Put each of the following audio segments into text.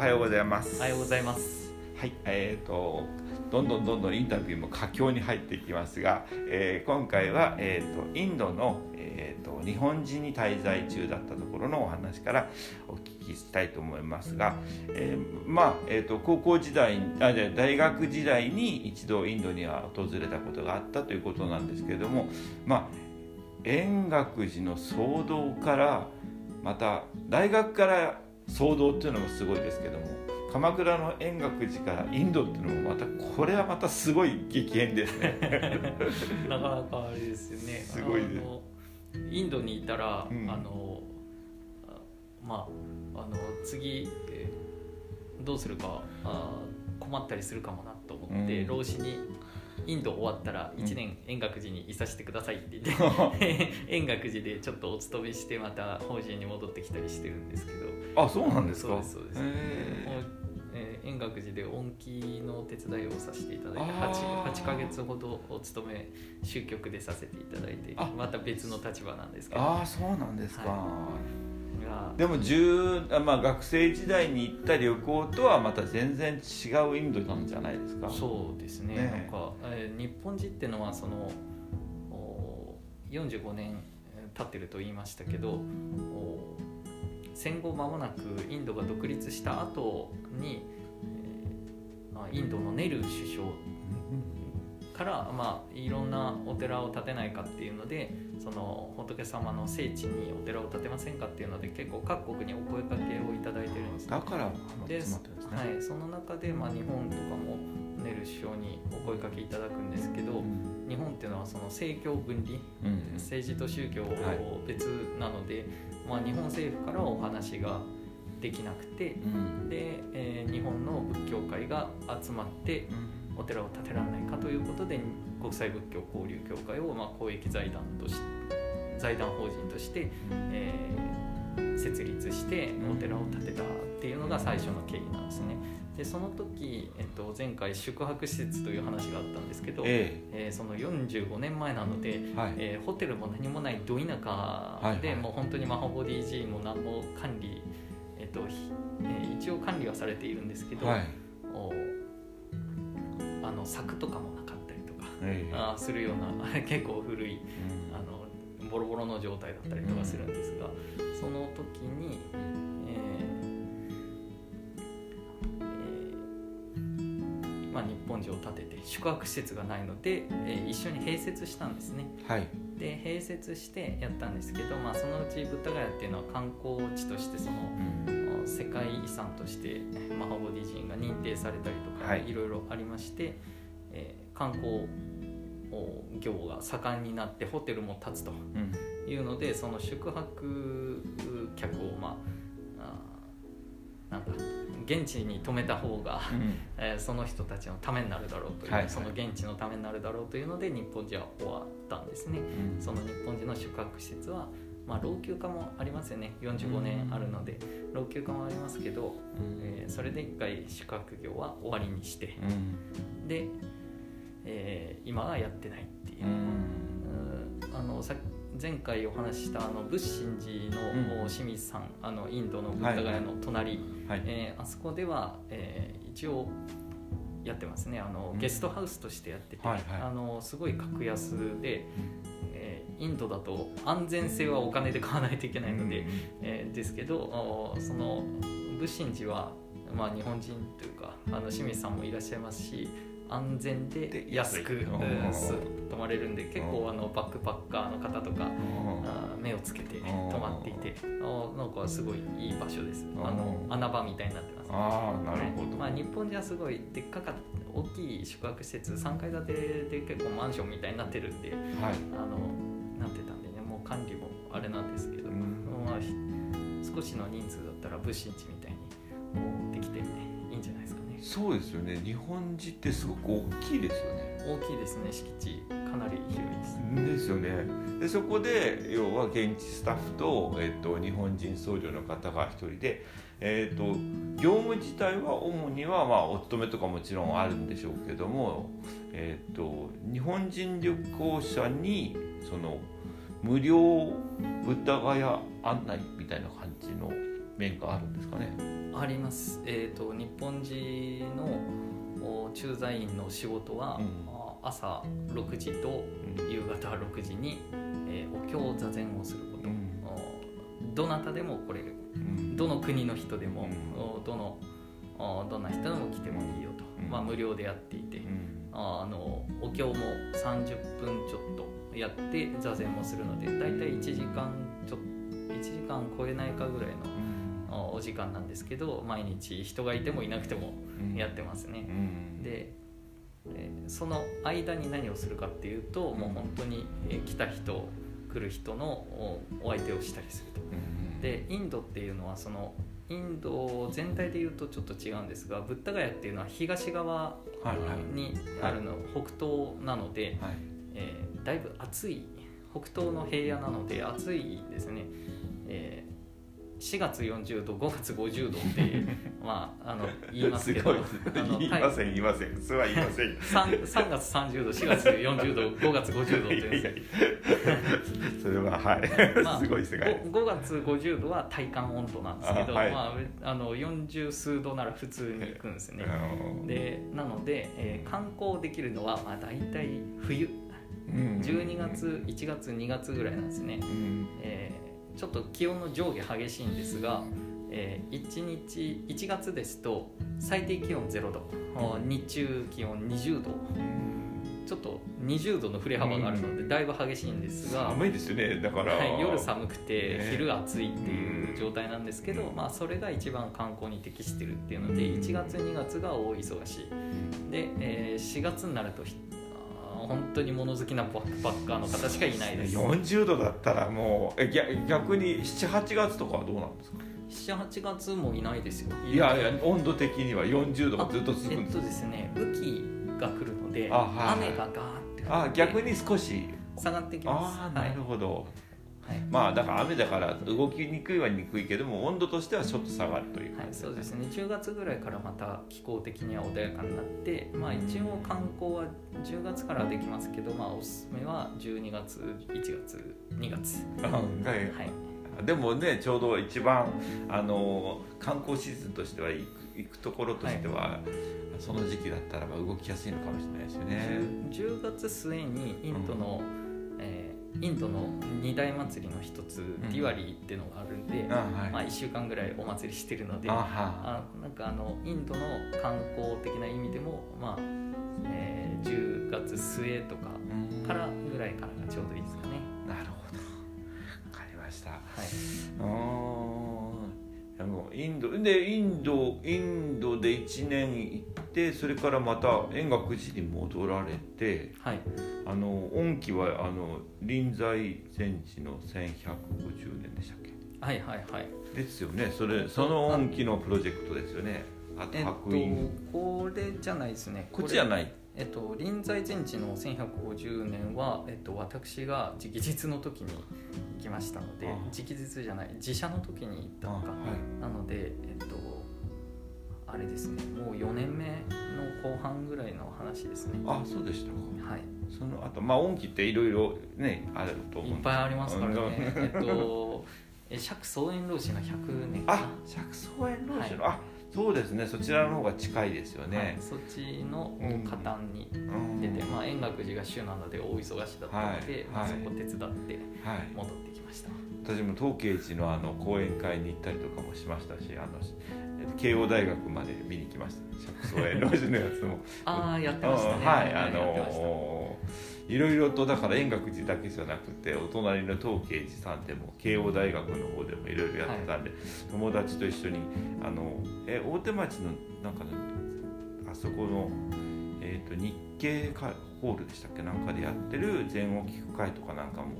はようございます。おはようございます。はいえーとどんどんどんどんインタビューも佳境に入っていきますが、えー、今回は、えーと、インドの、えーと、日本人に滞在中だったところのお話からお聞きしたいと思いますが、えー、まあ、えーと、高校時代あじゃ大学時代に一度インドには訪れたことがあったということなんですけれどもまあ円覚寺の騒動からまた大学から騒動っていうのもすごいですけども鎌倉の円覚寺からインドっていうのもまたこれはまたすごい激変ですね。なかなかあれですよね。すごいです。インドにいたら、うん、あのまああの次、えー、どうするかあ困ったりするかもなと思って、うん、老子にインド終わったら1年円覚寺にいさせてくださいって言って 円覚寺でちょっとお勤めしてまた法人に戻ってきたりしてるんですけど。あそうなんですか？そうですえー、円覚寺で音機の手伝いをさせていただいて 8, 8ヶ月ほどお勤め終局でさせていただいてまた別の立場なんですけど。ああそうなんですか、はいでもまあ、学生時代に行った旅行とはまた全然違うインドなんじゃないですか？そうですね、ね、なんか、えー、日本人っていうのはその45年経ってると言いましたけど戦後間もなくインドが独立した後に、えー、インドのネル首相から、まあ、いろんなお寺を建てないかっていうのでその仏様の聖地にお寺を建てませんかっていうので結構各国にお声かけをいただいてるんです、ね、だからで、ね、はい、その中で、まあ、日本とかもネル首相にお声かけいただくんですけど、うん、日本っていうのはその政教分離、うん、政治と宗教別なので、はい、まあ、日本政府からお話ができなくて、うん、で、えー、日本の仏教界が集まって、お寺を建てられないかということで国際仏教交流協会をまあ公益財団とし財団法人として、えー、設立してお寺を建てたっていうのが最初の経緯なんですね。でその時、えっと、前回宿泊施設という話があったんですけど、ええ。えー、その45年前なので、はい、えー、ホテルも何もないど田舎で、はいはい、もう本当にマハボディ G も何も管理、えっとえー、一応管理はされているんですけど、はい、の柵とかもなかったりとか、あするような 結構古い、うん、あのボロボロの状態だったりとかするんですが、うん、その時に、えー、まあ、日本寺を建てて宿泊施設がないので、えー、一緒に併設したんですね。はい、で併設してやったんですけど、まあ、そのうちブッダガヤっていうのは観光地としてその、うん。世界遺産としてマハボディ寺院が認定されたりとか、い、ろいろありまして、えー、観光業が盛んになってホテルも建つというので、うん、その宿泊客をまあなんか現地に泊めた方が、うん、えー、その人たちのためになるだろうという、はいはい、その現地のためになるだろうというので日本人は終わったんですね。うん、その日本人の宿泊施設はまあ、老朽化もありますよね。45年あるので、老朽化もありますけど、えー、それで一回宿泊業は終わりにして、で、えー、今はやってないっていう。あのさ前回お話ししたあの仏心寺の清水さん、あのインドのブッダガヤの隣、はい、えー、あそこでは、えー、一応やってますね。あの、ゲストハウスとしてやってて、はいはい、あのすごい格安で、インドだと安全性はお金で買わないといけないので、うん、えー、ですけどその仏心寺は、まあ、日本人というかあの清水さんもいらっしゃいますし安全で安く、泊まれるんで結構あのバックパッカーの方とかあ目をつけて泊まっていてあなんかすごいいい場所ですあの穴場みたいになってます、ね、あなるほど、まあ、日本じゃすごいでっかか大きい宿泊施設3階建てで結構マンションみたいになってるんで、はい、あの管理もあれなんですけど、うん、まあ、少しの人数だったら物心地みたいにこうできてねいいんじゃないですかね。そうですよね。日本人ってすごく大きいですよね。大きいですね。敷地かなり広いです。ですよね。でそこで要は現地スタッフと,、えーと、日本人僧侶の方が一人で、えーと、業務自体は主には、まあ、お勤めとかもちろんあるんでしょうけども、えーと日本人旅行者にその無料ブッダガヤ案内みたいな感じの面があるんですかね。あります、えーと、日本人の駐在員の仕事は、うん、朝6時と夕方6時に、えー、お経座禅をすること、うん、どなたでも来れる、うん、どの国の人でも、どのどんな人でも来てもいいよと、まあ、無料でやっていて、あのお経も30分ちょっとやって座禅もするので大体1時間ちょ1時間超えないかぐらいの、お時間なんですけど毎日人がいてもいなくてもやってますね。でえその間に何をするかっていうともう本当に、え来た人来る人のお相手をしたりすると。でインドっていうのはそのインド全体でいうとちょっと違うんですがブッダガヤっていうのは東側にあるの、北東なので、はい、えー、だいぶ暑い北東の平野なので暑いですね、え4月40度5月50度ってまああの言いますけど。言いません言いません。普通は言いません。3, 3 月30度4月40度 5月50度っていう。それははい、まあ、すごい世界。5, 5月50度は体感温度なんですけどあ、はい、まあ、あの40数度なら普通に行くんですね。でなので、えー、観光できるのは、まあ、大体冬12月1月2月ぐらいなんですね、うん、えーちょっと気温の上下激しいんですが、えー、1日1月ですと最低気温0度。日中気温20度。ちょっと20度の振れ幅があるのでだいぶ激しいんですが寒いですよねだから、はい、夜寒くて昼暑いっていう状態なんですけど、まあ、それが一番観光に適してるっていうので1月2月が大忙し。いで、えー、4月になると本当に物好きなバッパッカーの方しかいないです。40度だったらもうえ逆に78月とかはどうなんですか？78月もいないですよ。いやいや温度的には40度がずっと続くんですえっとですね雨季が来るので、はい、雨がガーって。あ逆に少し。下がってきます。あなるほど、はいはい、まあだから雨だから動きにくいはにくいけども温度としてはちょっと下がるという、はい、そうですね。10月ぐらいからまた気候的には穏やかになってまあ一応観光は10月からできますけどまあおすすめは12月1月2月。はい、でもねちょうど一番あの観光シーズンとしては行く行くところとしては、はい、その時期だったらば動きやすいのかもしれないですよね。10, 10月末にインドの、うんインドの二大祭りの一つ、ディワリーっていうのがあるんで、まあ、1週間ぐらいお祭りしてるのであなんかあのインドの観光的な意味でも、まあえー、10月末とかからぐらいからがちょうどいいですかね。なるほど。分かりました。はい。あのインドでインドインドで1年行ってそれからまた円覚寺に戻られて、はい、あの恩期はあの臨済禅師の1150年でしたっけ？はいはいはい。ですよね。それその恩期のプロジェクトですよね。あと白印、えっと、これじゃないですね。こっちじゃない？えっと、臨済禅師の1150年は、えっと、私が直日の時に行きましたので直日じゃない自社の時に行ったのか、はい、なので、えっと、あれですね。もう4年目の後半ぐらいの話ですね。あそうでしたか。はい。そのあとまあ音機っていろいろねあると思ういっぱいありますからね。えっと釈宗園老師の100年あ釈宗園老師の、はい、あそうですね。そちらの方が近いですよね、はい、そっちの加担に出て、うん、まあ、円覚寺が主なので大忙しだったので、はい、まあ、そこ手伝って戻ってきました、私も東慶寺のあの講演会に行ったりとかもしましたしあの慶応大学まで見に来ました。釈宗園老師のやつも。ああやってましたね。はいあのいろいろとだから円覚寺だけじゃなくてお隣の東慶寺さんでも慶応大学の方でもいろいろやってたんで、はい、友達と一緒にあのえ大手町のなんかあそこの、えーと、日経ホールでしたっけ？なんかでやってる全を聞く会とかなんかも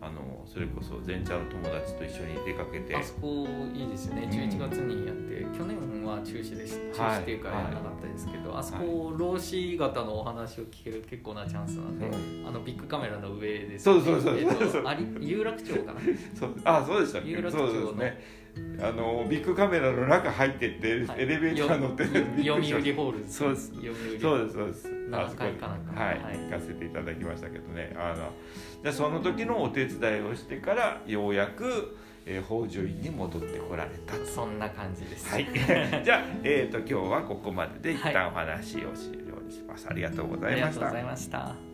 あのそれこそ前茶の友達と一緒に出かけて。あそこいいですよね。11月にやって、うん、去年は中止でした中止っていうかやらなかったですけど、はい、あそこ、老子型のお話を聞ける結構なチャンスなんで、あのビッグカメラの上です、ね、そうそうそうそう、有楽町かな？そう。あそうでした有楽町の。ね。あのビッグカメラの中入ってって、はい、エレベーター乗って読売ホールそうです。そうですそうですあそこにはい、行かせていただきましたけどねあのでその時のお手伝いをしてからようやく、えー、北条院に戻ってこられたそんな感じです。はい。じゃあ、えっ、ー、と今日はここまでで一旦お話を終了します。ありがとうございました。ありがとうございました。